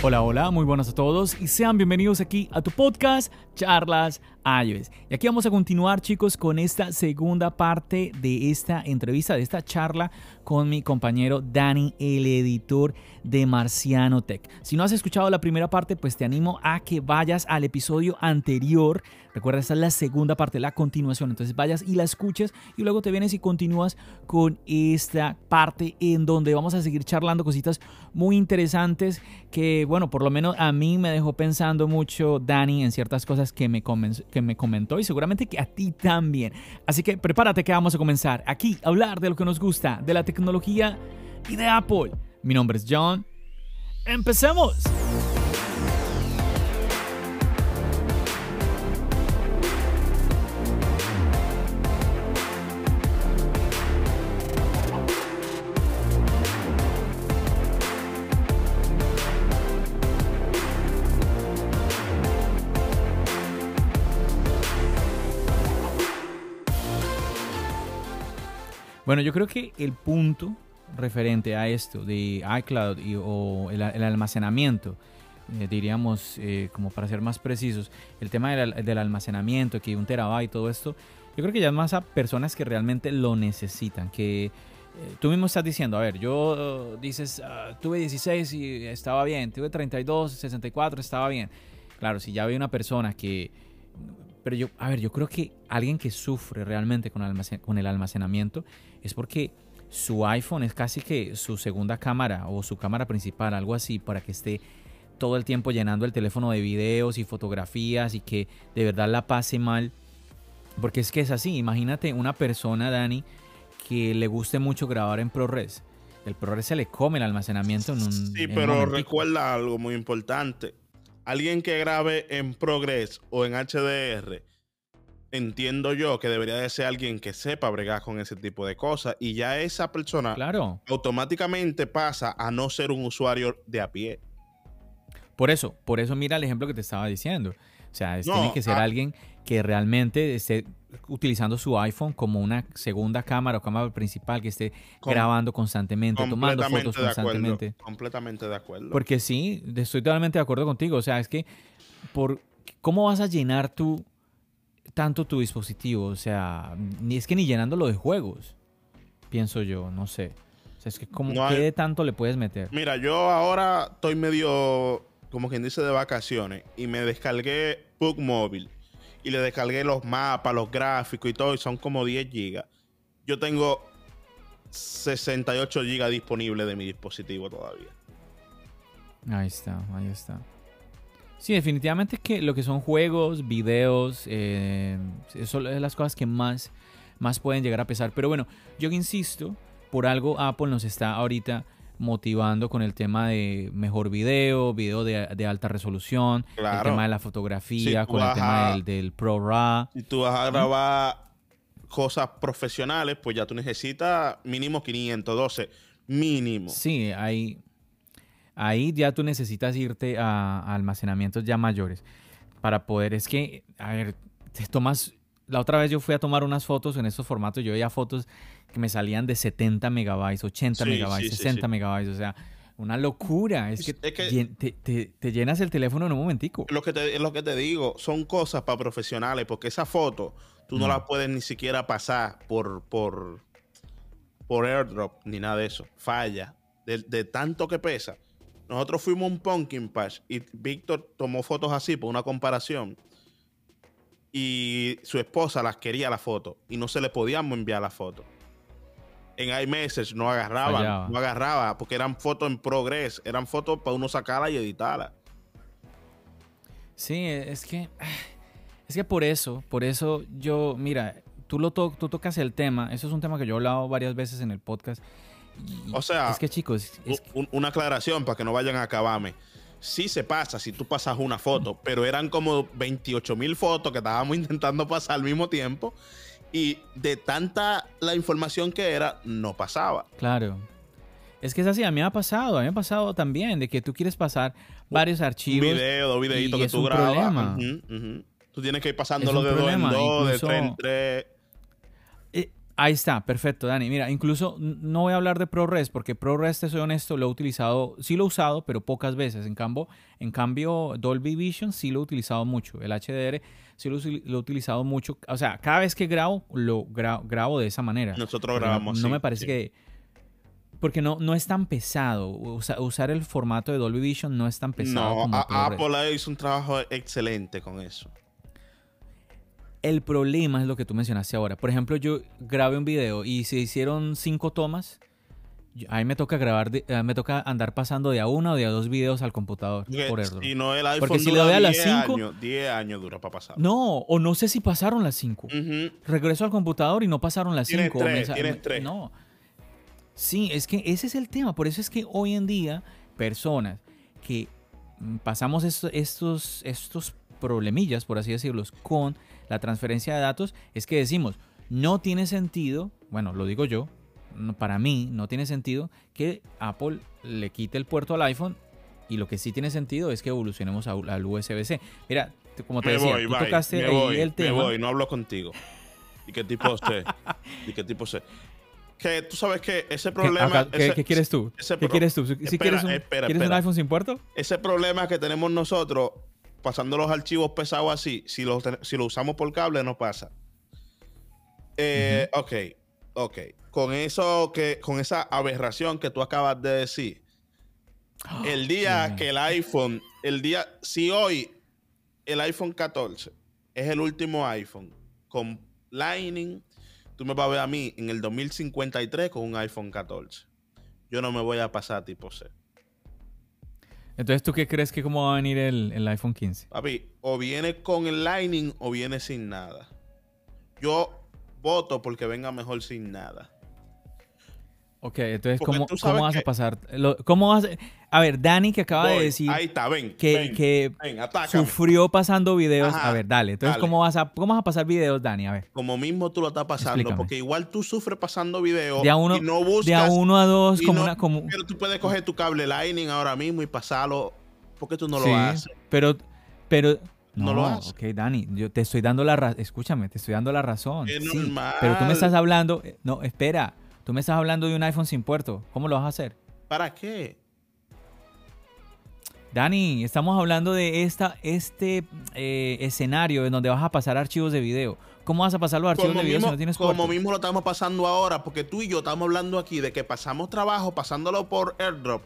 Hola, hola, muy buenas a todos y sean bienvenidos aquí a tu podcast Charlas Y aquí vamos a continuar chicos con esta segunda parte de esta entrevista, de esta charla con mi compañero Dani, el editor de Marciano Tech. Si no has escuchado la primera parte, pues te animo a que vayas al episodio anterior. Recuerda, esta es la segunda parte, la continuación. Entonces vayas y la escuches y luego te vienes y continúas con esta parte en donde vamos a seguir charlando cositas muy interesantes que, bueno, por lo menos a mí me dejó pensando mucho Dani en ciertas cosas que me, que me comentó y seguramente que a ti también. Así que prepárate que vamos a comenzar aquí a hablar de lo que nos gusta, de la tecnología y de Apple. Mi nombre es John. ¡Empecemos! Bueno, yo creo que el punto referente a esto de iCloud y, o el, almacenamiento, eh, diríamos, eh, como para ser más precisos, el tema del, almacenamiento, que un terabyte todo esto, yo creo que ya es más a personas que realmente lo necesitan, que eh, tú mismo estás diciendo, a ver, yo dices, ah, tuve 16 y estaba bien, tuve 32, 64, estaba bien. Claro, si ya hay una persona que... Pero yo, a ver, yo creo que alguien que sufre realmente con, con el almacenamiento es porque su iPhone es casi que su segunda cámara o su cámara principal, algo así, para que esté todo el tiempo llenando el teléfono de videos y fotografías y que de verdad la pase mal. Porque es que es así, imagínate una persona, Dani, que le guste mucho grabar en ProRes. El ProRes se le come el almacenamiento en un... Sí, pero recuerda algo muy importante. Alguien que grabe en ProRes o en HDR entiendo yo que debería de ser alguien que sepa bregar con ese tipo de cosas y ya esa persona claro. automáticamente pasa a no ser un usuario de a pie. Por eso, por eso mira el ejemplo que te estaba diciendo. O sea, tiene que ser ah. alguien que realmente esté utilizando su iPhone como una segunda cámara o cámara principal, que esté grabando constantemente, tomando fotos constantemente. completamente de acuerdo. Porque sí, estoy totalmente de acuerdo contigo. O sea, es que por ¿cómo vas a llenar tu tanto tu dispositivo, o sea, ni es que ni llenándolo de juegos, pienso yo, no sé. O sea, es que como ¿qué tanto le puedes meter? Mira, yo ahora estoy medio, como quien dice, de vacaciones y me descargué Book Mobile y le descargué los mapas, los gráficos y todo, y son como 10 gigas. Yo tengo 68 gigas disponibles de mi dispositivo todavía. Ahí está, ahí está. Sí, definitivamente es que lo que son juegos, videos, eh, son las cosas que más, más pueden llegar a pesar. Pero bueno, yo insisto, por algo Apple nos está ahorita motivando con el tema de mejor video, video de, alta resolución, el tema de la fotografía, con el tema del, del, Pro RAW. Si tú vas a grabar cosas profesionales, pues ya tú necesitas mínimo 512, mínimo. Sí, hay, ahí ya tú necesitas irte a, almacenamientos ya mayores para poder, es que, a ver, te tomas, la otra vez yo fui a tomar unas fotos en estos formatos, yo veía fotos que me salían de 70 megabytes, 80 megabytes, 60 megabytes, o sea, una locura. Es que, te, llenas el teléfono en un momentico. Lo que te, lo que te digo, son cosas para profesionales, porque esa foto tú no, la puedes ni siquiera pasar por, por, por airdrop ni nada de eso. Falla. de tanto que pesa. Nosotros fuimos un pumpkin patch y Víctor tomó fotos así por una comparación. Y su esposa las quería la foto y no se le podíamos enviar la foto. En iMessage no agarraba, no agarraba, porque eran fotos en progress, eran fotos para uno sacarla y editarla. Sí, es que es que por eso, por eso yo, mira, tú lo tú tocas el tema, eso es un tema que yo he hablado varias veces en el podcast o sea, es que chicos, una aclaración para que no vayan a acabarme. Sí se pasa si tú pasas una foto, pero eran como 28 mil fotos que estábamos intentando pasar al mismo tiempo y de tanta la información que era, no pasaba. Claro. Es que es así, a mí me ha pasado, a mí me ha pasado también de que tú quieres pasar varios archivos. Video, dos videitos que tú grabas. Tú tienes que ir pasándolo de dos en dos, de tres en tres. Ahí está, perfecto, Dani. Mira, incluso no voy a hablar de ProRes porque ProRes, te soy honesto, lo he utilizado, sí lo he usado, pero pocas veces. En cambio, en cambio Dolby Vision sí lo he utilizado mucho. El HDR sí lo, he utilizado mucho. O sea, cada vez que grabo, lo grabo de esa manera. Nosotros grabamos. No, no me parece que... Porque no, no es tan pesado. usar el formato de Dolby Vision no es tan pesado. No, como Apple hizo un trabajo excelente con eso. El problema es lo que tú mencionaste ahora. Por ejemplo, yo grabé un video y se hicieron cinco tomas. A mí me toca grabar, eh, me toca andar pasando de a uno o de a dos videos al computador. por Y no el iPhone Porque si le doy a las 5. 10 años dura para pasar. No, o no sé si pasaron las 5. Regreso al computador y no pasaron las 5. Tienes tres. No. Sí, es que ese es el tema. Por eso es que hoy en día, personas que mm, pasamos estos, estos, estos problemillas, por así decirlo, con la transferencia de datos es que decimos, no tiene sentido, bueno, lo digo yo, para mí no tiene sentido que Apple le quite el puerto al iPhone y lo que sí tiene sentido es que evolucionemos al USB-C. Mira, como te decía, tú tocaste ahí el tema. Me voy, no hablo contigo. ¿Y qué tipo usted? ¿Y qué tipo usted? Que tú sabes que ese problema. ¿Qué, quieres tú? ¿Qué quieres tú? Si quieres, un, ¿quieres un iPhone sin puerto? Ese problema que tenemos nosotros pasando los archivos pesados así, si lo, si lo usamos por cable, no pasa. Eh, ok, ok. Con eso que, con esa aberración que tú acabas de decir, el día que el iPhone, el día, si hoy el iPhone 14 es el último iPhone con Lightning, tú me vas a ver a mí en el 2053 con un iPhone 14. Yo no me voy a pasar tipo C. Entonces, ¿tú qué crees que cómo va a venir el, iPhone 15? Papi, o viene con el Lightning o viene sin nada. Yo voto porque venga mejor sin nada. Ok, entonces, ¿cómo, ¿cómo vas a pasar? ¿Cómo vas a... a ver, Dani que acaba de decir ahí está, ven, que, que sufrió pasando videos. A ver, dale. Entonces, ¿cómo, vas a, ¿cómo vas a pasar videos, Dani? A ver. Como mismo tú lo estás pasando, porque igual tú sufres pasando videos de a uno, y no buscas... De a uno a dos, como una... Como... Pero tú puedes coger tu cable Lightning ahora mismo y pasarlo. ¿Por qué tú no lo haces? pero... pero no, lo haces. Ok, Dani, yo te estoy dando la razón. Escúchame, te estoy dando la razón. Es normal. Pero tú me estás hablando... No, espera. Tú me estás hablando de un iPhone sin puerto. ¿Cómo lo vas a hacer? ¿Para qué? Dani, estamos hablando de esta, este eh, escenario en donde vas a pasar archivos de video. ¿Cómo vas a pasar los archivos de video si no tienes puerto? Como mismo lo estamos pasando ahora, porque tú y yo estamos hablando aquí de que pasamos trabajo pasándolo por AirDrop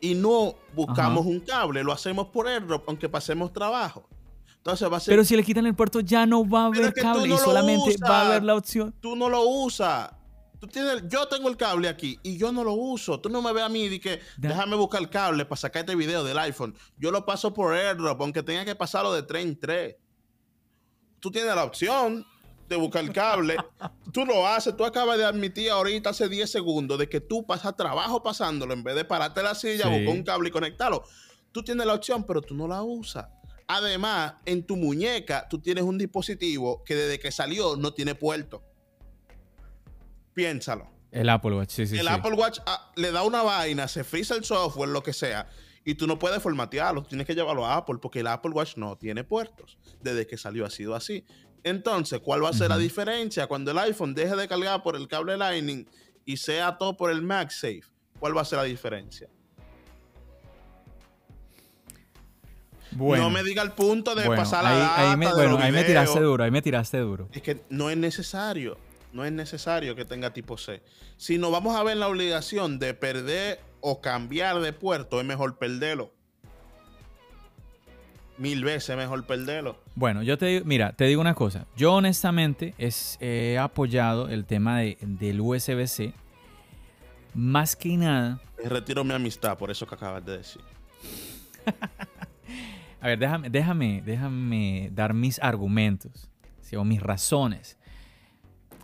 y no buscamos un cable, lo hacemos por AirDrop aunque pasemos trabajo. Entonces va a ser... Pero si le quitan el puerto ya no va a haber cable y solamente va a haber la opción. Tú no lo usas yo tengo el cable aquí y yo no lo uso. Tú no me ves a mí y que déjame buscar el cable para sacar este video del iPhone. Yo lo paso por AirDrop, aunque tenga que pasarlo de 3 en 3. Tú tienes la opción de buscar el cable. tú lo haces. Tú acabas de admitir ahorita hace 10 segundos de que tú pasas trabajo pasándolo en vez de pararte la silla, buscar un cable y conectarlo. Tú tienes la opción, pero tú no la usas. Además, en tu muñeca tú tienes un dispositivo que desde que salió no tiene puerto. Piénsalo. El Apple Watch, sí, sí. El Apple Watch ah, le da una vaina, se frisa el software, lo que sea, y tú no puedes formatearlo, tienes que llevarlo a Apple, porque el Apple Watch no tiene puertos. Desde que salió ha sido así. Entonces, ¿cuál va a ser la diferencia cuando el iPhone deje de cargar por el cable Lightning y sea todo por el MagSafe? ¿Cuál va a ser la diferencia? Bueno, no me diga el punto de pasar la ahí, ahí me, bueno, ahí me tiraste duro, ahí me tiraste duro. Es que no es necesario no es necesario que tenga tipo C. Si no vamos a ver la obligación de perder o cambiar de puerto, es mejor perderlo. Mil veces mejor perderlo. Bueno, yo te digo, mira, te digo una cosa. Yo honestamente es, he apoyado el tema de, del USB-C. Más que nada. Retiro mi amistad por eso que acabas de decir. a ver, déjame, déjame, déjame dar mis argumentos o mis razones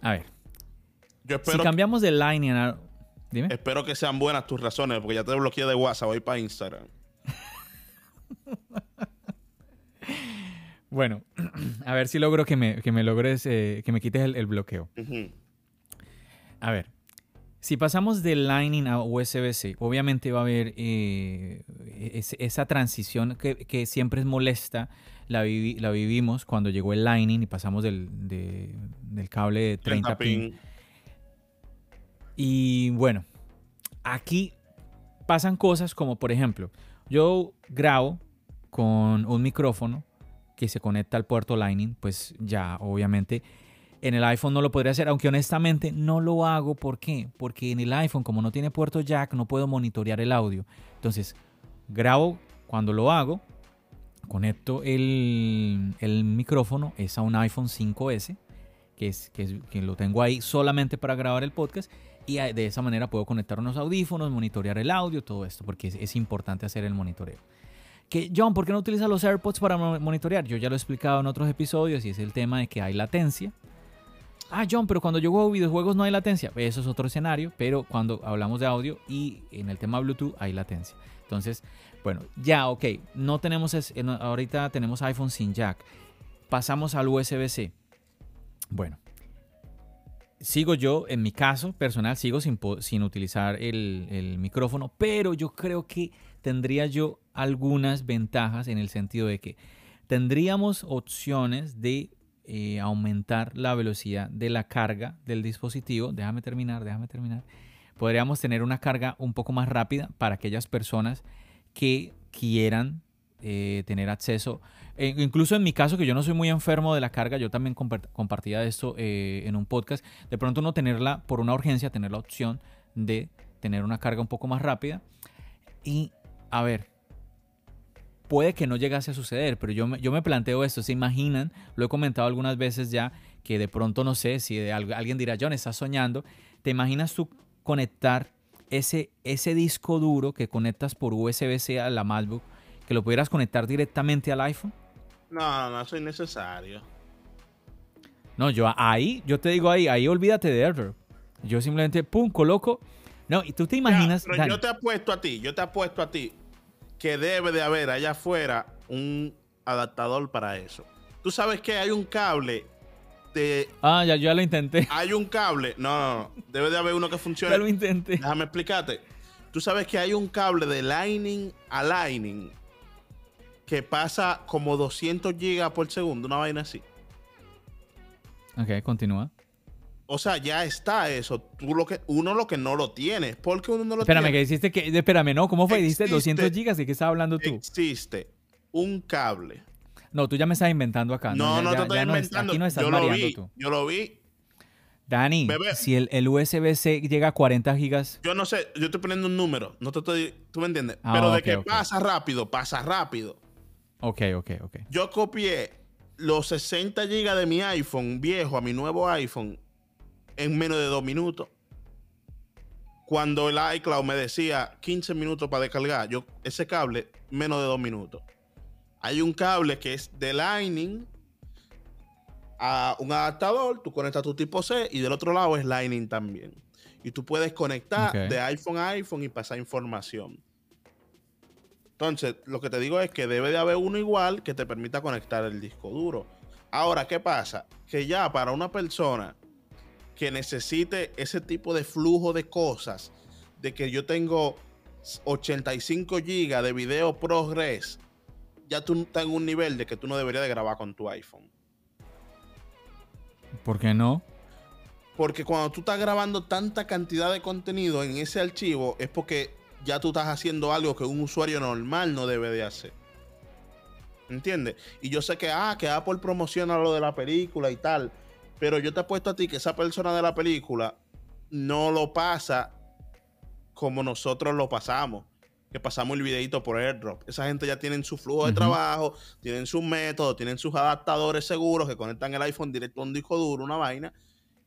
a ver. si cambiamos de a... Dime. Espero que sean buenas tus razones, porque ya te bloqueé de WhatsApp, voy para Instagram. bueno, a ver si logro que me, que me logres, eh, que me quites el, bloqueo. A ver, si pasamos de Lightning a USB-C, obviamente va a haber eh, esa transición que, siempre es molesta. La, la, vivimos cuando llegó el Lightning y pasamos del, del cable de 30, pin. Y bueno, aquí pasan cosas como, por ejemplo, yo grabo con un micrófono que se conecta al puerto Lightning, pues ya obviamente en el iPhone no lo podría hacer, aunque honestamente no lo hago. ¿Por qué? Porque en el iPhone, como no tiene puerto jack, no puedo monitorear el audio. Entonces, grabo cuando lo hago, conecto el, micrófono, es a un iPhone 5S, que, es, que, lo tengo ahí solamente para grabar el podcast. Y de esa manera puedo conectar unos audífonos, monitorear el audio, todo esto, porque es, importante hacer el monitoreo. Que, John, ¿por qué no utilizas los AirPods para monitorear? Yo ya lo he explicado en otros episodios y es el tema de que hay latencia. Ah, John, pero cuando yo juego videojuegos no hay latencia. Eso es otro escenario, pero cuando hablamos de audio y en el tema Bluetooth hay latencia. Entonces, bueno, ya, ok, no tenemos, ahorita tenemos iPhone sin jack. Pasamos al USB-C. Bueno, sigo yo, en mi caso personal, sigo sin, sin utilizar el, el, micrófono, pero yo creo que tendría yo algunas ventajas en el sentido de que tendríamos opciones de eh, aumentar la velocidad de la carga del dispositivo. Déjame terminar, déjame terminar. Podríamos tener una carga un poco más rápida para aquellas personas que quieran eh, tener acceso. E incluso en mi caso, que yo no soy muy enfermo de la carga, yo también compartía esto eh, en un podcast. De pronto no tenerla por una urgencia, tener la opción de tener una carga un poco más rápida. Y a ver, puede que no llegase a suceder, pero yo me, yo me planteo esto, ¿se imaginan? Lo he comentado algunas veces ya, que de pronto no sé si alguien dirá, John, estás soñando, ¿te imaginas tú conectar ese, ese disco duro que conectas por USB-C a la MacBook, que lo pudieras conectar directamente al iPhone? No, no, eso es necesario. No, yo ahí, yo te digo ahí, ahí olvídate de AirDrop. Yo simplemente, pum, coloco. No, y tú te imaginas. pero yo te apuesto a ti, yo te apuesto a ti que debe de haber allá afuera un adaptador para eso. Tú sabes que hay un cable Ah, ya, ya lo intenté. Hay un cable. No, no, no. Debe de haber uno que funcione. Ya lo intenté. Déjame explicarte. Tú sabes que hay un cable de Lightning a Lightning que pasa como 200 gigas por segundo, una vaina así. Ok, continúa. O sea, ya está eso. Tú lo que, uno lo que no lo tiene. porque uno no lo espérame, que hiciste que. Espérame, no, ¿cómo fue? Diste 200 gigas. ¿De qué estás hablando tú? Existe un cable. No, tú ya me estás inventando acá. No, no, te estoy inventando. aquí no estás yo lo vi, tú. Yo lo vi. Dani, si el, el USB-C llega a 40 gigas. Yo no sé, yo estoy poniendo un número. No te estoy. ¿Tú me entiendes? Ah, Pero de que pasa rápido, pasa rápido. Ok, ok, ok. Yo copié los 60 gigas de mi iPhone viejo a mi nuevo iPhone en menos de dos minutos. Cuando el iCloud me decía 15 minutos para descargar, yo ese cable, menos de dos minutos. Hay un cable que es de Lightning a un adaptador, tú conectas tu tipo C y del otro lado es Lightning también. Y tú puedes conectar de iPhone a iPhone y pasar información. Entonces, lo que te digo es que debe de haber uno igual que te permita conectar el disco duro. Ahora, ¿qué pasa? Que ya para una persona que necesite ese tipo de flujo de cosas, de que yo tengo 85 GB de video ProRes, ya tú estás en un nivel de que tú no deberías de grabar con tu iPhone. ¿Por qué no? Porque cuando tú estás grabando tanta cantidad de contenido en ese archivo es porque ya tú estás haciendo algo que un usuario normal no debe de hacer. ¿Entiendes? Y yo sé que, ah, que Apple promociona lo de la película y tal. Pero yo te apuesto a ti que esa persona de la película no lo pasa como nosotros lo pasamos. Que pasamos el videito por airdrop. Esa gente ya tienen su flujo de trabajo, tienen sus métodos, tienen sus adaptadores seguros que conectan el iPhone directo a un disco duro, una vaina,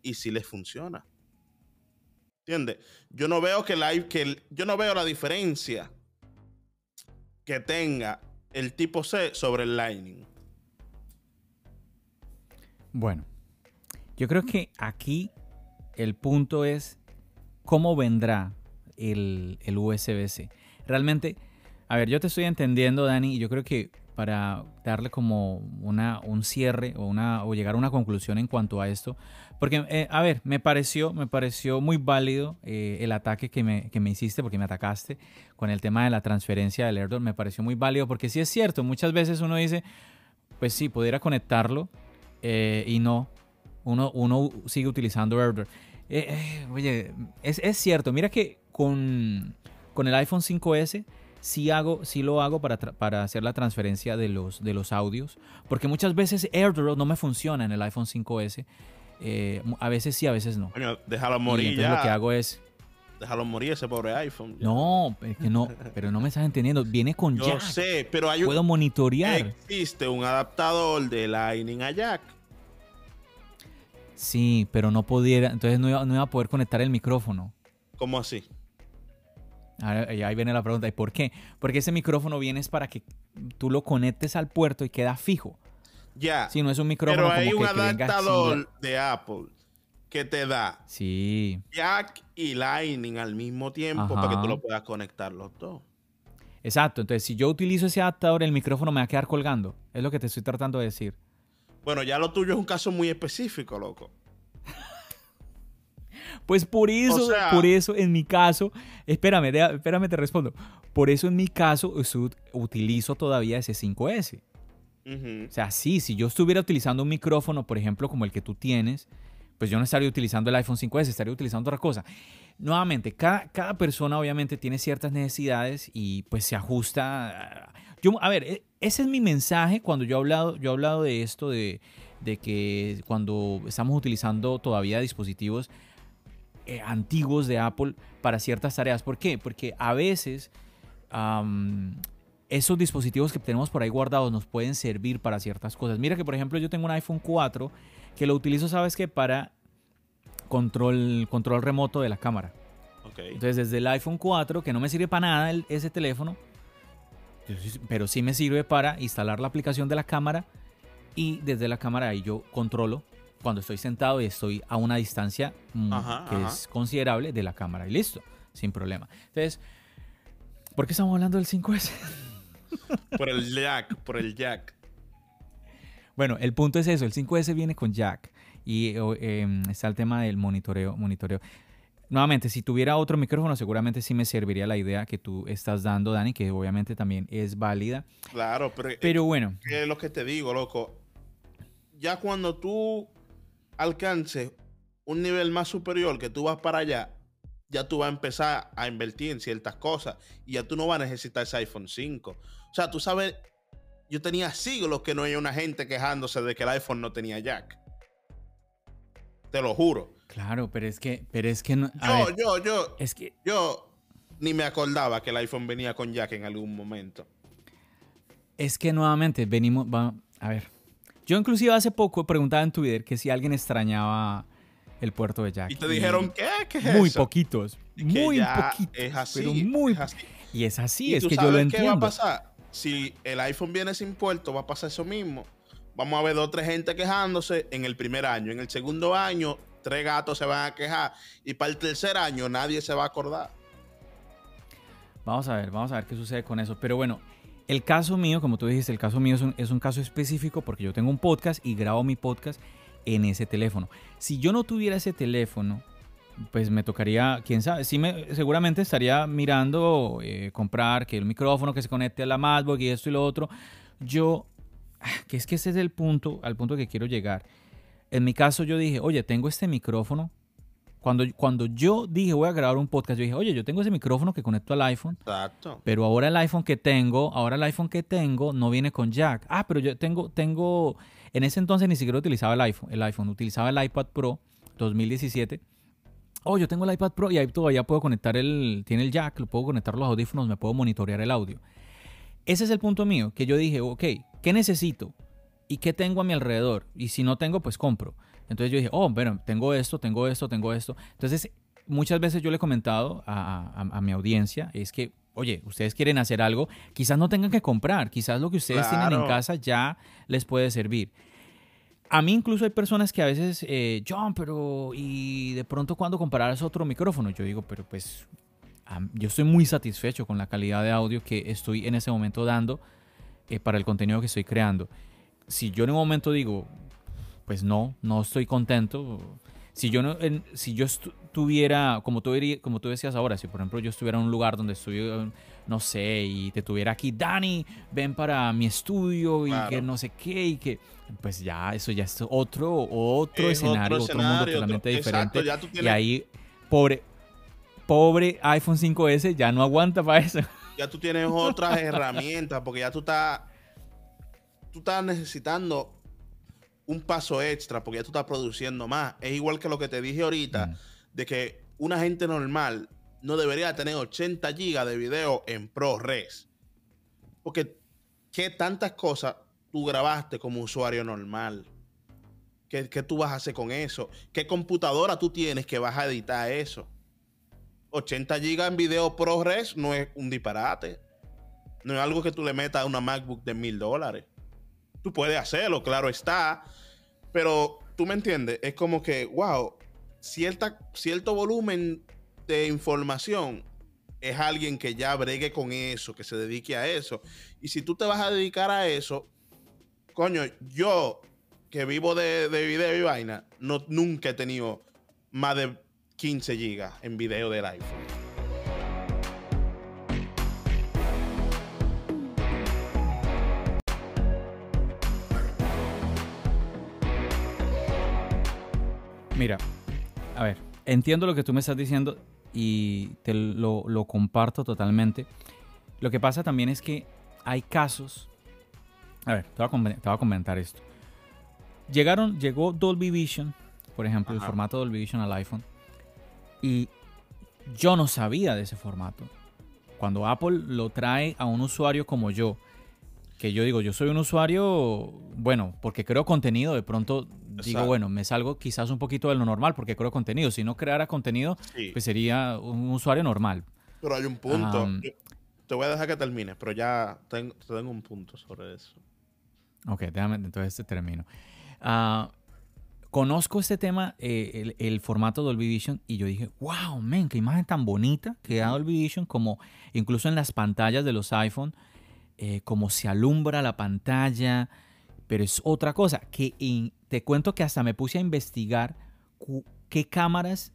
y si les funciona. ¿Entiendes? Yo no veo que, la, que yo no veo la diferencia que tenga el tipo C sobre el Lightning. Bueno, yo creo que aquí el punto es cómo vendrá el, el USB-C. Realmente, a ver, yo te estoy entendiendo, Dani, y yo creo que para darle como una, un cierre o, una, o llegar a una conclusión en cuanto a esto, porque, eh, a ver, me pareció, me pareció muy válido eh, el ataque que me, que me, hiciste, porque me atacaste con el tema de la transferencia del AirDrop, me pareció muy válido, porque sí es cierto, muchas veces uno dice, pues sí, pudiera conectarlo eh, y no, uno, uno sigue utilizando AirDrop. Oye, es, es, cierto. Mira que con, con el iPhone 5S sí, hago, sí lo hago para, para hacer la transferencia de los, de los audios. Porque muchas veces AirDrop no me funciona en el iPhone 5S. Eh, a veces sí, a veces no. Coño, déjalo morir. Y entonces ya. lo que hago es. Déjalo morir ese pobre iPhone. ya. No, es que no, pero no me estás entendiendo. Viene con Yo jack. sé, pero hay un, Puedo monitorear. existe un adaptador de Lightning a Jack. Sí, pero no pudiera. Entonces no iba, no iba a poder conectar el micrófono. ¿Cómo así? Ahora, y ahí viene la pregunta. ¿Y por qué? Porque ese micrófono viene es para que tú lo conectes al puerto y queda fijo. Ya. Si no es un micrófono pero hay como un que, adaptador de Apple que te da Sí. Jack y Lightning al mismo tiempo para que tú lo puedas conectar los dos. Exacto. Entonces, si yo utilizo ese adaptador, el micrófono me va a quedar colgando. Es lo que te estoy tratando de decir. Bueno, ya lo tuyo es un caso muy específico, loco. Pues por eso, sea- por eso en mi caso, espérame, espérame, te respondo. Por eso en mi caso utilizo todavía ese 5S. Ujú. O sea, sí, si yo estuviera utilizando un micrófono, por ejemplo, como el que tú tienes, pues yo no estaría utilizando el iPhone 5S, estaría utilizando otra cosa. Nuevamente, cada, cada persona obviamente tiene ciertas necesidades y pues se ajusta. a- Yo, a ver, e- ese es mi mensaje cuando yo he hablado, yo he hablado de esto, de, de que cuando estamos utilizando todavía dispositivos eh, antiguos de Apple para ciertas tareas. ¿Por qué? Porque a veces esos dispositivos que tenemos por ahí guardados nos pueden servir para ciertas cosas. Mira que, por ejemplo, yo tengo un iPhone 4 que lo utilizo, ¿sabes qué? Para control, control remoto de la cámara. Ok. Entonces, desde el iPhone 4, que no me sirve para nada el- ese teléfono, pero sí me sirve para instalar la aplicación de la cámara y desde la cámara ahí yo controlo cuando estoy sentado y estoy a una distancia mm, Ajá, que ajá. es considerable de la cámara y listo, sin problema. Entonces, ¿por qué estamos hablando del 5S? Por el Jack, por el Jack. Bueno, el punto es eso, el 5S viene con jack y em, está el tema del monitoreo, monitoreo. Nuevamente, si tuviera otro micrófono, seguramente sí me serviría la idea que tú estás dando, Dani, que obviamente también es válida. Claro, pero, eh, Pero bueno, es lo que te digo, loco. Ya cuando tú alcances un nivel más superior, que tú vas para allá, ya tú vas a empezar a invertir en ciertas cosas y ya tú no vas a necesitar ese iPhone 5. O sea, tú sabes, yo tenía siglos que no había una gente quejándose de que el iPhone no tenía jack. Te lo juro. claro, pero es que, pero es que no, Yo, ver, yo, yo, es que yo ni me acordaba que el iPhone venía con jack en algún momento. es que nuevamente venimos, va- a ver, yo inclusive hace poco preguntaba en Twitter que si alguien extrañaba el puerto de jack. Y te dijeron, ¿qué? ¿Qué es muy eso? poquitos, Que muy poquitos, Es así. pero muy es así. y es así, ¿Y es tú que yo lo sabes ¿Qué va a entiendo. pasar? Si el iPhone viene sin puerto, va a pasar eso mismo. Vamos a ver dos o tres gente quejándose en el primer año. En el segundo año, tres gatos se van a quejar. Y para el tercer año, nadie se va a acordar. Vamos a ver, vamos a ver qué sucede con eso. Pero bueno, el caso mío, como tú dijiste, el caso mío es un, es un caso específico porque yo tengo un podcast y grabo mi podcast en ese teléfono. Si yo no tuviera ese teléfono, pues me tocaría, quién sabe, sí me, seguramente estaría mirando eh, comprar que el micrófono que se conecte a la MacBook y esto y lo otro. Yo, ah, que es que ese es el punto, al punto que quiero llegar. En mi caso yo dije, oye, tengo este micrófono. Cuando, cuando yo dije voy a grabar un podcast, yo dije, oye, yo tengo ese micrófono que conecto al iPhone, Exacto. pero ahora el iPhone que tengo, ahora el iPhone que tengo no viene con jack. Ah, pero yo tengo, tengo, en ese entonces ni siquiera utilizaba el iPhone, el iPhone, utilizaba el iPad Pro 2017. Oh, yo tengo el iPad Pro y ahí todavía puedo conectar el, tiene el jack, lo puedo conectar los audífonos, me puedo monitorear el audio. Ese es el punto mío, que yo dije, ok, ¿qué necesito? ¿Y qué tengo a mi alrededor? Y si no tengo, pues compro. Entonces yo dije, oh, bueno, tengo esto, tengo esto, tengo esto. Entonces, muchas veces yo le he comentado a, a- a mi audiencia, es que, oye, ustedes quieren hacer algo, quizás no tengan que comprar, quizás lo que ustedes tienen en Claro. casa ya les puede servir. A mí incluso hay personas que a veces, eh, John, pero y de pronto cuando compararás otro micrófono, yo digo, pero pues yo estoy muy satisfecho con la calidad de audio que estoy en ese momento dando eh, para el contenido que estoy creando. Si yo en un momento digo, pues no, no estoy contento, si yo, no, en- si yo estu- tuviera, como tú, como tú decías ahora, si por ejemplo yo estuviera en un lugar donde estuviera, no sé, y te tuviera aquí, Dani, ven para mi estudio y que no sé qué, y que, pues ya, eso ya es otro, otro escenario, otro, mundo totalmente diferente. Y ahí, pobre, pobre iPhone 5S ya no aguanta para eso. Ya tú tienes otras herramientas, porque ya tú estás, tú estás necesitando un paso extra porque ya tú estás produciendo más. Es igual que lo que te dije ahorita, mm. de que una gente normal no debería tener 80 gigas de video en ProRes. Porque, ¿qué tantas cosas tú grabaste como usuario normal? ¿Qué, ¿Qué, tú vas a hacer con eso? ¿Qué computadora tú tienes que vas a editar eso? 80 gigas en video ProRes no es un disparate. No es algo que tú le metas a una MacBook de mil dólares. Tú puedes hacerlo, claro está. Pero tú me entiendes, es como que, wow, cierta, cierto volumen de información es alguien que ya bregue con eso, que se dedique a eso. Y si tú te vas a dedicar a eso, coño, yo que vivo de, de video y vaina, no, nunca he tenido más de 15 gigas en video del iPhone. Mira, a ver, entiendo lo que tú me estás diciendo y te lo, comparto totalmente. Lo que pasa también es que hay casos. A ver, te voy a, comentar esto. Llegaron, llegó Dolby Vision, por ejemplo, el formato Dolby Vision al iPhone. Y yo no sabía de ese formato. Cuando Apple lo trae a un usuario como yo, que yo digo, yo soy un usuario, bueno, porque creo contenido, de pronto digo, bueno, me salgo quizás un poquito de lo normal porque creo contenido. Si no creara contenido, pues sería un usuario normal. Pero hay un punto. te voy a dejar que termines, pero ya tengo, tengo un punto sobre eso. Ok, déjame, entonces te termino. Ah, conozco este tema, eh, el, formato Dolby Vision, y yo dije, wow, men, qué imagen tan bonita que da Dolby Vision, como incluso en las pantallas de los iPhone eh, cómo se alumbra la pantalla, pero es otra cosa, que te cuento que hasta me puse a investigar qué cámaras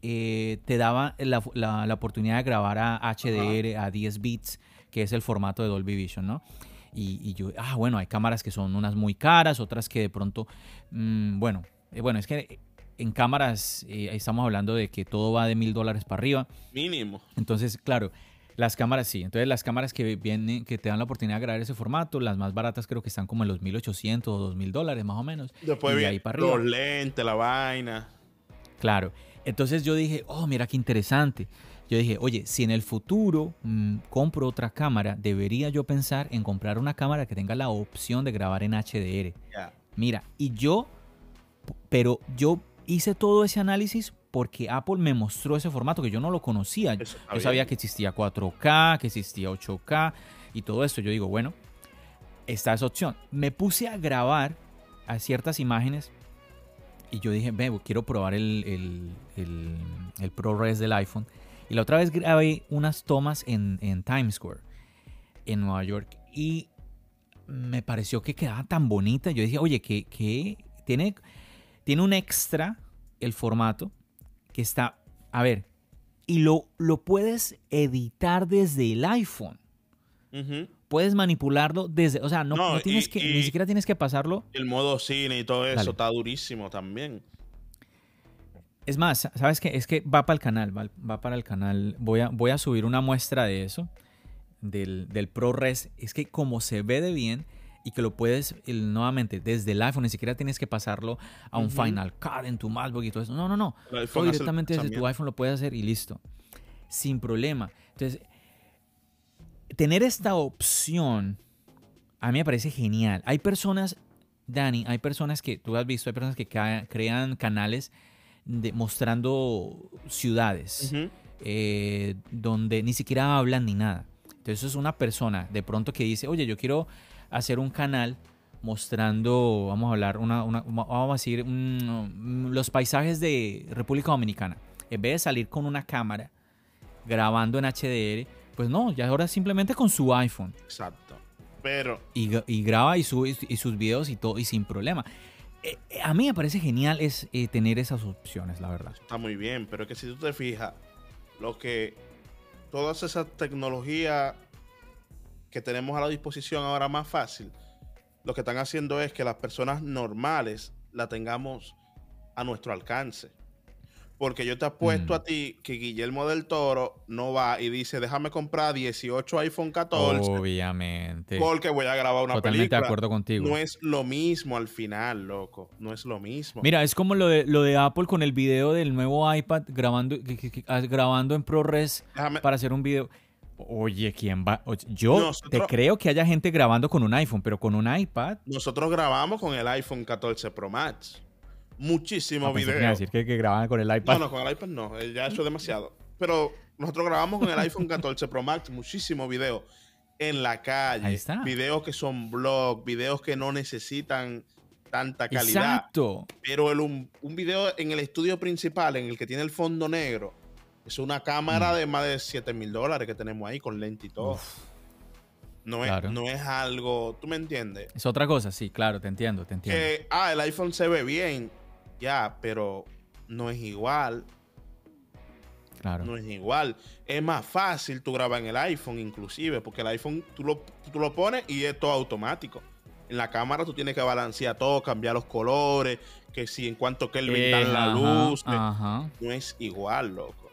eh, te daba la, oportunidad de grabar a HDR, a 10 bits, que es el formato de Dolby Vision, ¿no? Y, yo, ah, bueno, hay cámaras que son unas muy caras, otras que de pronto, mm, bueno, eh, bueno, es que en cámaras estamos hablando de que todo va de mil dólares para arriba. Mínimo. Entonces, claro, las cámaras sí. Entonces las cámaras que vienen, que te dan la oportunidad de grabar ese formato, las más baratas creo que están como en los 1800 o 2000 dólares más o menos. Después viene ahí para los lentes, la vaina. Claro. Entonces yo dije, oh, mira qué interesante. Yo dije, oye, si en el futuro mm, compro otra cámara, debería yo pensar en comprar una cámara que tenga la opción de grabar en HDR. Mira, y yo, pero yo hice todo ese análisis porque Apple me mostró ese formato que yo no lo conocía. yo sabía que existía 4K, que existía 8K y todo esto. Yo digo, bueno, está esa opción. Me puse a grabar a ciertas imágenes y yo dije, ve, quiero probar el, el, ProRes del iPhone. Y la otra vez grabé unas tomas en, Times Square, en Nueva York. Y me pareció que quedaba tan bonita. Yo dije, oye, que, que tiene, tiene un extra el formato que está, a ver, y lo, lo puedes editar desde el iPhone. Puedes manipularlo desde, o sea, no, tienes que, ni siquiera tienes que pasarlo. El modo cine y todo eso está durísimo también. Es más, ¿sabes qué? Es que va para el canal, va, para el canal. Voy a, voy a subir una muestra de eso, del, del ProRes. Es que como se ve de bien, y que lo puedes nuevamente desde el iPhone, ni siquiera tienes que pasarlo a un Final Cut en tu MacBook y todo eso. No, no, no. directamente desde tu iPhone lo puedes hacer y listo. Sin problema. Entonces, tener esta opción a mí me parece genial. Hay personas, Dani, hay personas que tú has visto, hay personas que crean canales de, mostrando ciudades eh, donde ni siquiera hablan ni nada. Entonces es una persona de pronto que dice, oye, yo quiero hacer un canal mostrando, vamos a hablar, una, vamos a decir, los paisajes de República Dominicana. En vez de salir con una cámara grabando en HDR, pues no, ya ahora simplemente con su iPhone. Exacto. Pero. Y, graba y sube y sus videos y todo, y sin problema. eh, eh, a mí me parece genial es eh, tener esas opciones, la verdad. Está muy bien, pero es que si tú te fijas, lo que todas esas tecnologías que tenemos a la disposición ahora más fácil, lo que están haciendo es que las personas normales la tengamos a nuestro alcance. Porque yo te apuesto Mm. a ti que Guillermo del Toro no va y dice, déjame comprar 18 iPhone 14 Obviamente. porque voy a grabar una Totalmente película. de acuerdo contigo. No es lo mismo al final, loco. No es lo mismo. Mira, es como lo de, lo de Apple con el video del nuevo iPad grabando, ah, grabando en ProRes Déjame- para hacer un video. Oye, ¿quién va? Oye, yo Nosotros- te creo que haya gente grabando con un iPhone, pero con un iPad. Nosotros grabamos con el iPhone 14 Pro Max. Muchísimos Ah, videos. decir que, que grababan con el iPad. No, no, con el iPad no. eh, Ya eso es demasiado. Pero nosotros grabamos con el iPhone 14 Pro Max muchísimos videos en la calle. Ahí está. Videos que son blog, videos que no necesitan tanta calidad. Exacto. Pero el, un, un video en el estudio principal, en el que tiene el fondo negro, es una cámara Mm. de más de 7 mil dólares que tenemos ahí con lente y todo. Uf, no, es, claro. no es algo, ¿tú me entiendes? es otra cosa, sí, claro, te entiendo, te entiendo. Que, ah, el iPhone se ve bien, ya, pero no es igual, claro. no es igual. Es más fácil tú grabar en el iPhone inclusive, porque el iPhone tú lo, tú lo pones y es todo automático. En la cámara tú tienes que balancear todo, cambiar los colores, que si en cuanto que el Eh, la luz, ajá. no es igual, loco.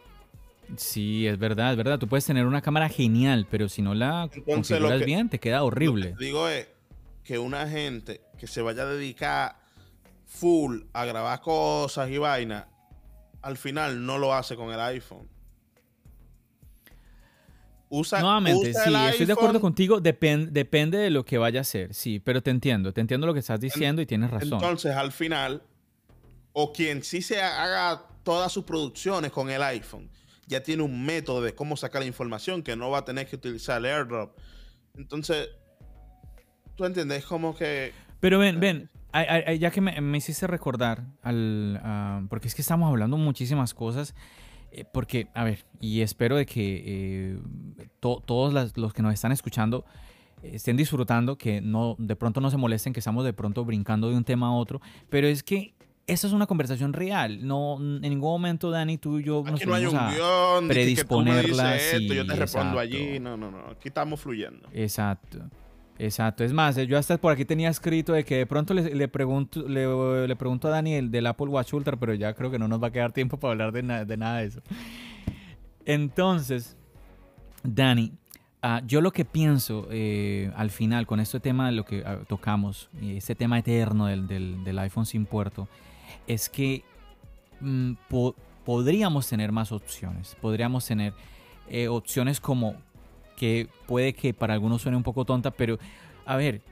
Sí, es verdad, es verdad. Tú puedes tener una cámara genial, pero si no la Entonces, lo configuras que- bien, te queda Lo horrible. que te digo es que una gente que se vaya a dedicar full a grabar cosas y vainas, al final no lo hace con el iPhone. Usa, Nuevamente, usa sí, el estoy de acuerdo contigo. depen- depende de lo que vaya a hacer, sí, pero te entiendo, te entiendo lo que estás diciendo y tienes razón. Entonces, al final, o quien sí se haga todas sus producciones con el iPhone, ya tiene un método de cómo sacar la información que no va a tener que utilizar el airdrop. Entonces, tú entiendes como que Pero ven, ven, ay, ay, ya que me, me hiciste recordar, al, ah, porque es que estamos hablando muchísimas cosas, eh, porque, a ver, y espero de que eh, to- todos las- los que nos están escuchando eh, estén disfrutando, que no de pronto no se molesten, que estamos de pronto brincando de un tema a otro, pero es que esta es una conversación real, no en ningún momento Dani, tú y yo nos Aquí no hay un a- guion, de que- que tú me predisponerla, dices esto, yo te respondo exacto. allí. No, no, no. Aquí estamos fluyendo. Exacto. Exacto. Es más, yo hasta por aquí tenía escrito de que de pronto le, le pregunto, le, le pregunto a Daniel del Apple Watch Ultra, pero ya creo que no nos va a quedar tiempo para hablar de, na- de nada de eso. Entonces, Dani, ah, yo lo que pienso eh, al final con este tema de lo que ah, tocamos, este tema eterno del, del- del iPhone sin puerto, es que mm, po- podríamos tener más opciones. Podríamos tener eh, opciones como que puede que para algunos suene un poco tonta, pero a ver,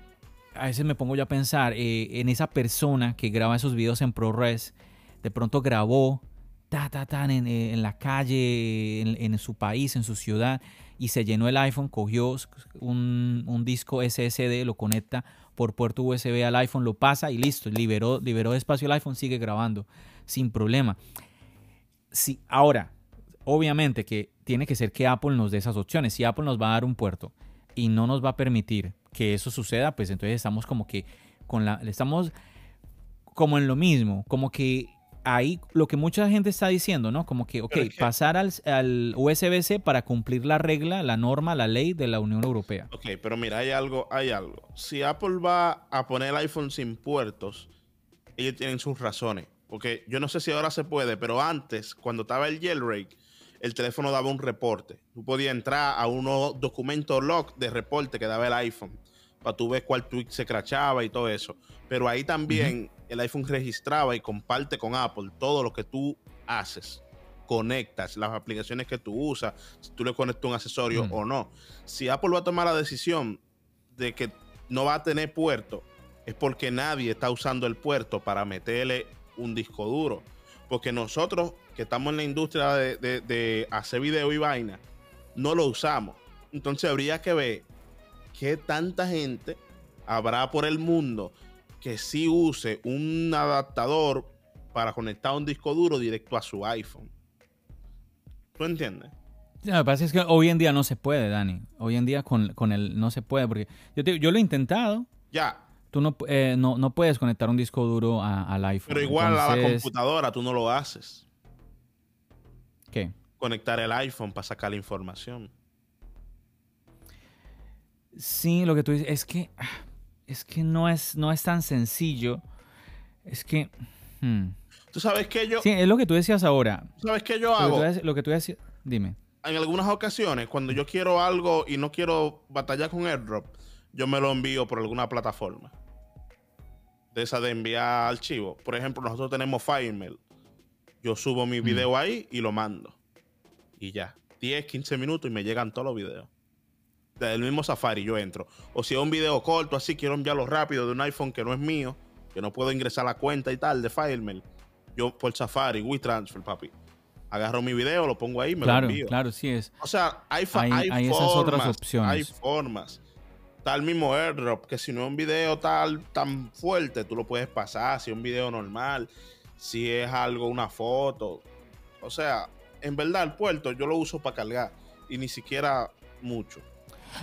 a veces me pongo yo a pensar eh, en esa persona que graba esos videos en ProRes, de pronto grabó ta, ta, ta, en, eh, en la calle, en su país, en su ciudad, y se llenó el iPhone, cogió un, un disco SSD, lo conecta por puerto USB al iPhone, lo pasa y listo, liberó, liberó espacio el iPhone, sigue grabando sin problema. Sí, ahora, obviamente que tiene que ser que Apple nos dé esas opciones. Si Apple nos va a dar un puerto y no nos va a permitir que eso suceda, pues entonces estamos como que con la estamos como en lo mismo, como que ahí lo que mucha gente está diciendo, ¿no? Como que, ok, pasar al, al USB-C para cumplir la regla, la norma, la ley de la Unión Europea. Ok, pero mira, hay algo, hay algo. Si Apple va a poner el iPhone sin puertos, ellos tienen sus razones. Porque yo no sé si ahora se puede, pero antes, cuando estaba el jailbreak, el teléfono daba un reporte. Tú podías entrar a unos documentos log de reporte que daba el iPhone tú ver cuál tweet se crachaba y todo eso. Pero ahí también el iPhone registraba y comparte con Apple todo lo que tú haces. Conectas las aplicaciones que tú usas, si tú le conectas un accesorio o no. Si Apple va a tomar la decisión de que no va a tener puerto, es porque nadie está usando el puerto para meterle un disco duro. Porque nosotros que estamos en la industria de, de- de hacer video y vaina, no lo usamos. Entonces habría que ver qué tanta gente habrá por el mundo que sí use un adaptador para conectar un disco duro directo a su iPhone. ¿Tú entiendes? Lo que pasa es que hoy en día no se puede, Dani. Hoy en día con, con el no se puede, porque yo, te- yo lo he intentado, Ya, tú no, eh, no, no, puedes conectar un disco duro al iPhone. Pero igual a la computadora tú no lo haces. ¿Qué? Conectar el iPhone para sacar la información. Sí, lo que tú dices es que es que no es, no es tan sencillo. Es que. Hmm. Tú sabes que yo. Sí, es lo que tú decías ahora. ¿Sabes qué yo hago? Lo que tú, decías. Dime. En algunas ocasiones, cuando yo quiero algo y no quiero batallar con AirDrop, yo me lo envío por alguna plataforma. De esa de enviar archivos. Por ejemplo, nosotros tenemos FireMail. Yo subo mi mm. video ahí y lo mando. Y ya. 10, 15 minutos y me llegan todos los videos del mismo Safari yo entro. O si es un video corto así, quiero enviarlo rápido de un iPhone que no es mío, que no puedo ingresar a la cuenta y tal de FileMail, yo por Safari, WeTransfer, papi. Agarro mi video, lo pongo ahí me lo envío. Claro, sí es. O sea, hay, hay, esas otras opciones. Hay formas. Tal mismo airdrop, que si no es un video tal, tan fuerte, tú lo puedes pasar. Si es un video normal, si es algo, una foto. O sea, en verdad el puerto yo lo uso para cargar y ni siquiera mucho.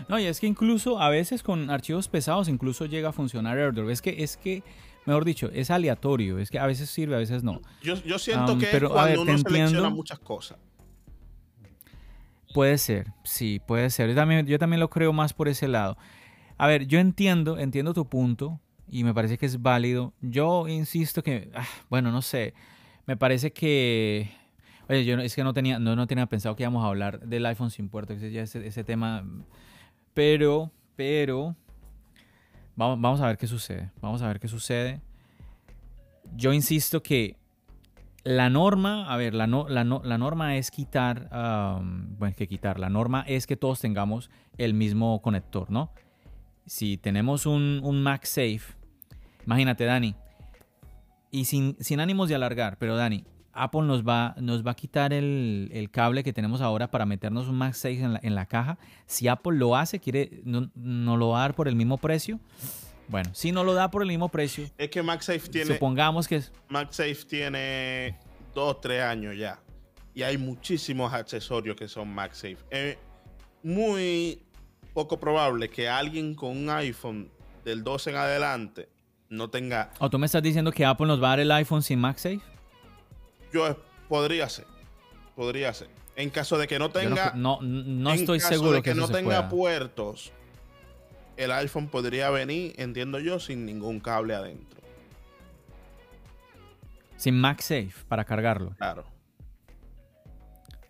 No, y es que incluso a veces con archivos pesados incluso llega a funcionar AirDrop. Es que, es que, mejor dicho, es aleatorio. Es que a veces sirve, a veces no. Yo, siento que pero, cuando uno selecciona muchas cosas. Puede ser, sí, puede ser. Yo también, yo también lo creo más por ese lado. A ver, yo entiendo, entiendo tu punto y me parece que es válido. Yo insisto que, ah, bueno, no sé, me parece que Oye, yo es que no tenía, no, no tenía pensado que íbamos a hablar del iPhone sin puerto. Ese, ese, ese tema pero, pero, vamos, a ver qué sucede. Vamos a ver qué sucede. Yo insisto que la norma, a ver, la, la, norma es quitar, bueno, que quitar, la norma es que todos tengamos el mismo conector, ¿no? Si tenemos un, un MagSafe, imagínate, Dani, y sin, sin ánimos de alargar, pero Dani, Apple nos va, nos va a quitar el, cable que tenemos ahora para meternos un en la, en la caja. Si Apple lo hace, quiere, no, lo va a dar por el mismo precio. Bueno, si no lo da por el mismo precio. Es que MagSafe tiene. Supongamos que es. MagSafe tiene dos, tres años ya. Y hay muchísimos accesorios que son MagSafe. Es muy poco probable que alguien con un iPhone del 12 en adelante no tenga. ¿O tú me estás diciendo que Apple nos va a dar el iPhone sin MagSafe? Yo podría ser. Podría ser. En caso de que no tenga. no, no, estoy seguro de que, no tenga puertos, el iPhone podría venir, entiendo yo, sin ningún cable adentro. Sin MagSafe para cargarlo. Claro.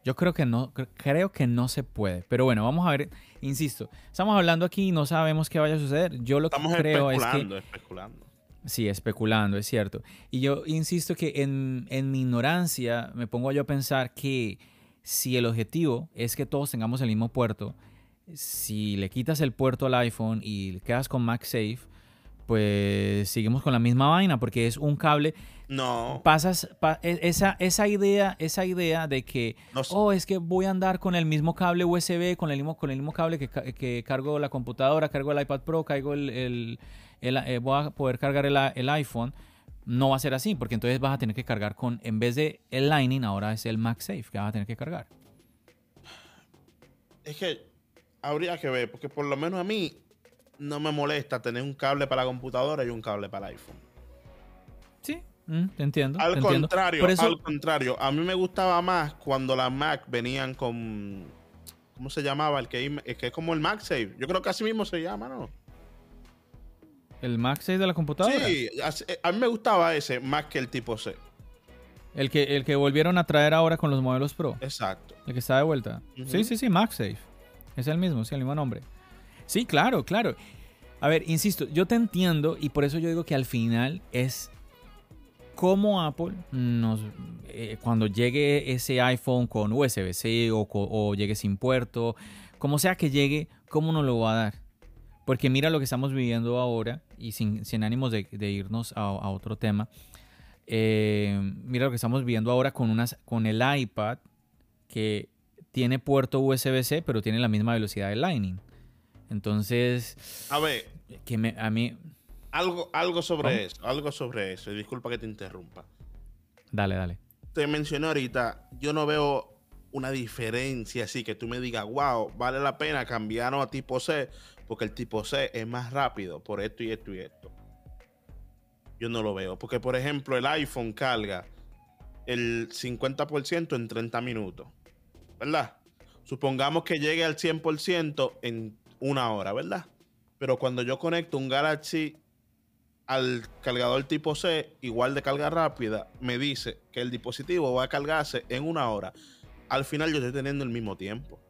Yo creo que no, creo que no se puede. Pero bueno, vamos a ver. Insisto, estamos hablando aquí y no sabemos qué vaya a suceder. Yo lo que creo es que. Especulando. Sí, especulando, es cierto. Y yo insisto que en, mi ignorancia me pongo yo a pensar que si el objetivo es que todos tengamos el mismo puerto, si le quitas el puerto al iPhone y quedas con MagSafe, pues seguimos con la misma vaina porque es un cable. No. Pasas e, esa, esa idea, esa idea de que oh, es que voy a andar con el mismo cable USB, con el mismo, con el mismo cable que, que cargo la computadora, cargo el iPad Pro, cargo el eh, voy a poder cargar el, iPhone, no va a ser así, porque entonces vas a tener que cargar con, en vez de el Lightning, ahora es el MagSafe que vas a tener que cargar. Es que habría que ver, porque por lo menos a mí no me molesta tener un cable para la computadora y un cable para el iPhone. Sí, mm, te entiendo. Al contrario, al contrario, a mí me gustaba más cuando las Mac venían con, ¿cómo se llamaba? El que, el que es como el MagSafe. Yo creo que así mismo se llama, ¿no? ¿El Mac 6 de la computadora? Sí, a mí me gustaba ese más que el tipo C. El que, el que volvieron a traer ahora con los modelos Pro. Exacto. El que está de vuelta. Sí, sí, sí, MagSafe. Es el mismo, sí, el mismo nombre. Sí, claro, claro. A ver, insisto, yo te entiendo y por eso yo digo que al final es cómo Apple nos, eh, cuando llegue ese iPhone con USB-C o, o, llegue sin puerto, como sea que llegue, cómo nos lo va a dar. Porque mira lo que estamos viviendo ahora, y sin, ánimos de, irnos a, otro tema, eh, mira lo que estamos viviendo ahora con, unas, con el iPad que tiene puerto USB-C, pero tiene la misma velocidad de Lightning. Entonces, a ver, que me, a mí... Algo, algo sobre eso, algo sobre eso. Disculpa que te interrumpa. Dale, dale. Te mencioné ahorita, yo no veo una diferencia así que tú me digas, wow, vale la pena cambiarnos a tipo C porque el tipo C es más rápido por esto y esto y esto. yo no lo veo. Porque, por ejemplo, el iPhone carga el 50% en 30 minutos, ¿verdad? Supongamos que llegue al 100% en una hora, ¿verdad? Pero cuando yo conecto un Galaxy al cargador tipo C, igual de carga rápida, me dice que el dispositivo va a cargarse en una hora. Al final yo estoy teniendo el mismo tiempo.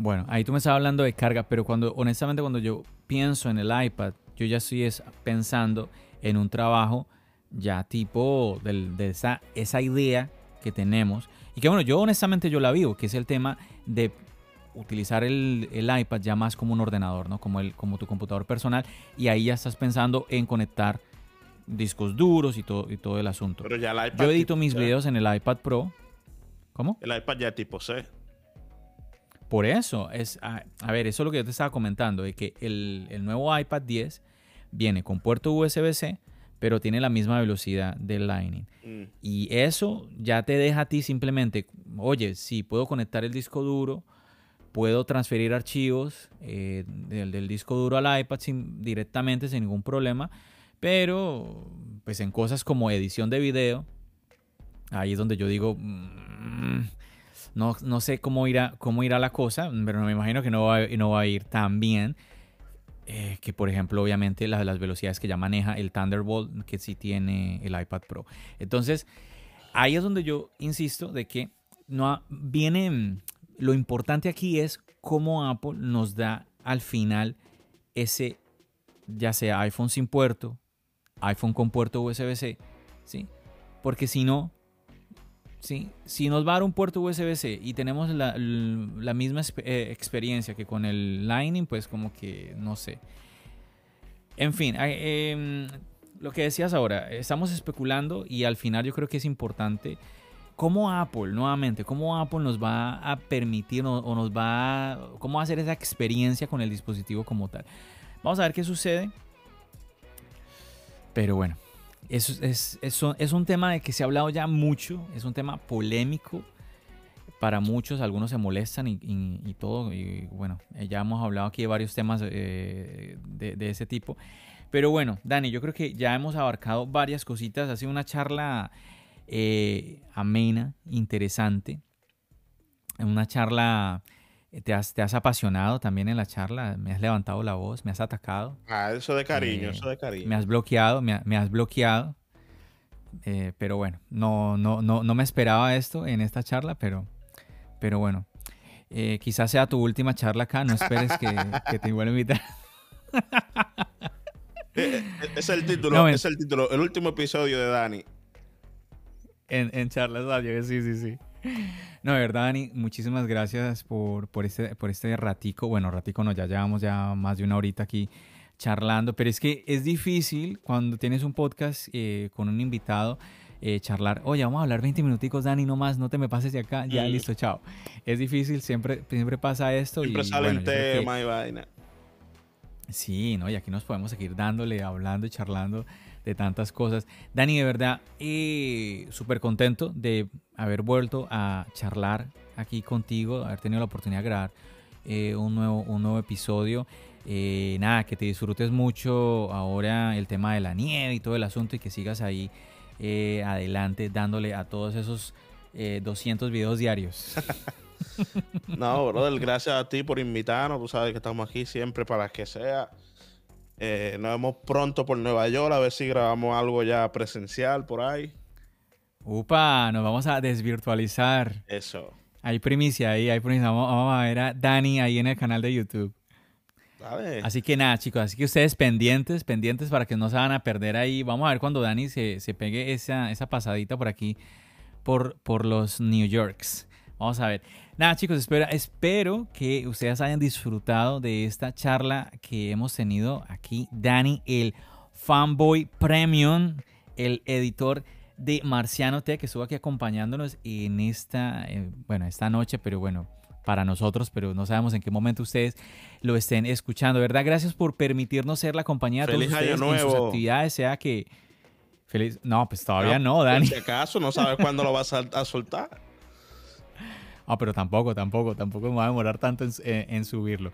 Bueno, ahí tú me estás hablando de carga, pero cuando, honestamente, cuando yo pienso en el iPad, yo ya estoy pensando en un trabajo ya tipo de, esa, esa idea que tenemos. Y que bueno, yo honestamente yo la vivo, que es el tema de utilizar el, iPad ya más como un ordenador, ¿no? Como, el, como tu computador personal. Y ahí ya estás pensando en conectar discos duros y todo, y todo el asunto. Pero ya el iPad Yo edito mis videos en el iPad Pro. ¿Cómo? El iPad ya tipo C. Por eso, es, a, ver, eso es lo que yo te estaba comentando, de que el, el nuevo iPad 10 viene con puerto USB-C, pero tiene la misma velocidad del Lightning. Mm. Y eso ya te deja a ti simplemente, oye, si puedo conectar el disco duro, puedo transferir archivos eh, del, disco duro al iPad sin, directamente sin ningún problema, pero pues en cosas como edición de video, ahí es donde yo digo, mm, no, no, sé cómo irá, cómo la cosa, pero me imagino que no va, no va a ir tan bien. Eh, que por ejemplo obviamente las, las velocidades que ya maneja el Thunderbolt que sí tiene el iPad Pro. Entonces ahí es donde yo insisto de que no viene lo importante aquí es cómo Apple nos da al final ese, ya sea iPhone sin puerto, iPhone con puerto USB-C, ¿sí? Porque si no, ¿sí? Si nos va a dar un puerto USB-C y tenemos la, misma eh, experiencia que con el Lightning, pues como que no sé. En fin, em, lo que decías ahora, estamos especulando y al final yo creo que es importante ¿Cómo Apple, nuevamente, cómo Apple nos va a permitir o, nos va a, cómo va a hacer esa experiencia con el dispositivo como tal? Vamos a ver qué sucede. Pero bueno, eso es, es, un tema de que se ha hablado ya mucho, es un tema polémico para muchos, algunos se molestan y, todo, y bueno, ya hemos hablado aquí de varios temas eh, de, de, ese tipo. Pero bueno, Dani, yo creo que ya hemos abarcado varias cositas, ha sido una charla eh, amena, interesante. Una charla, eh, te has, te has, apasionado también en la charla, me has levantado la voz, me has atacado. Ah, eso de cariño, eh, eso de cariño. Me has bloqueado, me, has bloqueado. pero bueno, no, no, no, no me esperaba esto en esta charla, pero, pero bueno. quizás sea tu última charla acá, no esperes que, te vuelva a invitar. es el título, es el título, el último episodio de Dani en, en charlas sí, sí, sí. No, de verdad, Dani, muchísimas gracias por, por, este, por este ratico. Bueno, ratico no, ya llevamos ya más de una horita aquí charlando, pero es que es difícil cuando tienes un podcast eh, con un invitado. Eh, charlar, oye, vamos a hablar 20 minuticos, Dani, no más, no te me pases de acá, ya mm. listo, chao. Es difícil, siempre, siempre pasa esto. Siempre y, sale el tema y vaina. Sí, ¿no? Y aquí nos podemos seguir dándole, hablando y charlando de tantas cosas. Dani, de verdad, eh, súper contento de haber vuelto a charlar aquí contigo, haber tenido la oportunidad de grabar eh, un, nuevo, un nuevo episodio. Eh, nada, que te disfrutes mucho ahora el tema de la nieve y todo el asunto y que sigas ahí adelante dándole a todos esos 200 videos diarios. no, brother, gracias a ti por invitarnos. Tú sabes que estamos aquí siempre para que sea. Eh, nos vemos pronto por Nueva York a ver si grabamos algo ya presencial por ahí. Upa, nos vamos a desvirtualizar. Eso. Hay primicia ahí, hay primicia. Vamos, a ver a Dani ahí en el canal de YouTube. Así que nada, chicos, así que ustedes pendientes, pendientes para que no se van a perder ahí. Vamos a ver cuando Dani se, se pegue esa, esa pasadita por aquí, por, por los New Yorks. Vamos a ver. Nada, chicos, espero, espero que ustedes hayan disfrutado de esta charla que hemos tenido aquí. Dani, el fanboy premium, el editor de Marciano Tech, que estuvo aquí acompañándonos en esta, eh, bueno, esta noche, pero bueno, para nosotros, pero no sabemos en qué momento ustedes lo estén escuchando. ¿Verdad? Gracias por permitirnos ser la compañía de todos ustedes en sus actividades, sea que... Feliz... No, pues todavía no, Dani. Si acaso no sabes cuándo lo vas a soltar. Ah, pero tampoco, tampoco, tampoco me va a demorar tanto en, subirlo.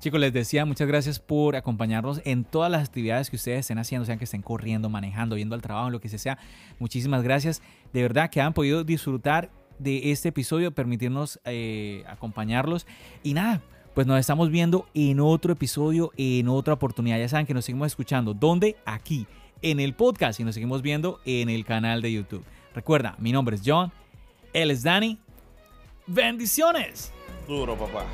Chicos, les decía, muchas gracias por acompañarnos en todas las actividades que ustedes estén haciendo, sean que estén corriendo, manejando, yendo al trabajo, lo que sea. Muchísimas gracias. De verdad que han podido disfrutar de este episodio, permitirnos eh, acompañarlos. Y nada, pues nos estamos viendo en otro episodio, en otra oportunidad. Ya saben que nos seguimos escuchando. ¿Dónde? Aquí, en el podcast y nos seguimos viendo en el canal de YouTube. Recuerda, mi nombre es John, él es Danny. Bendiciones. Duro, papá.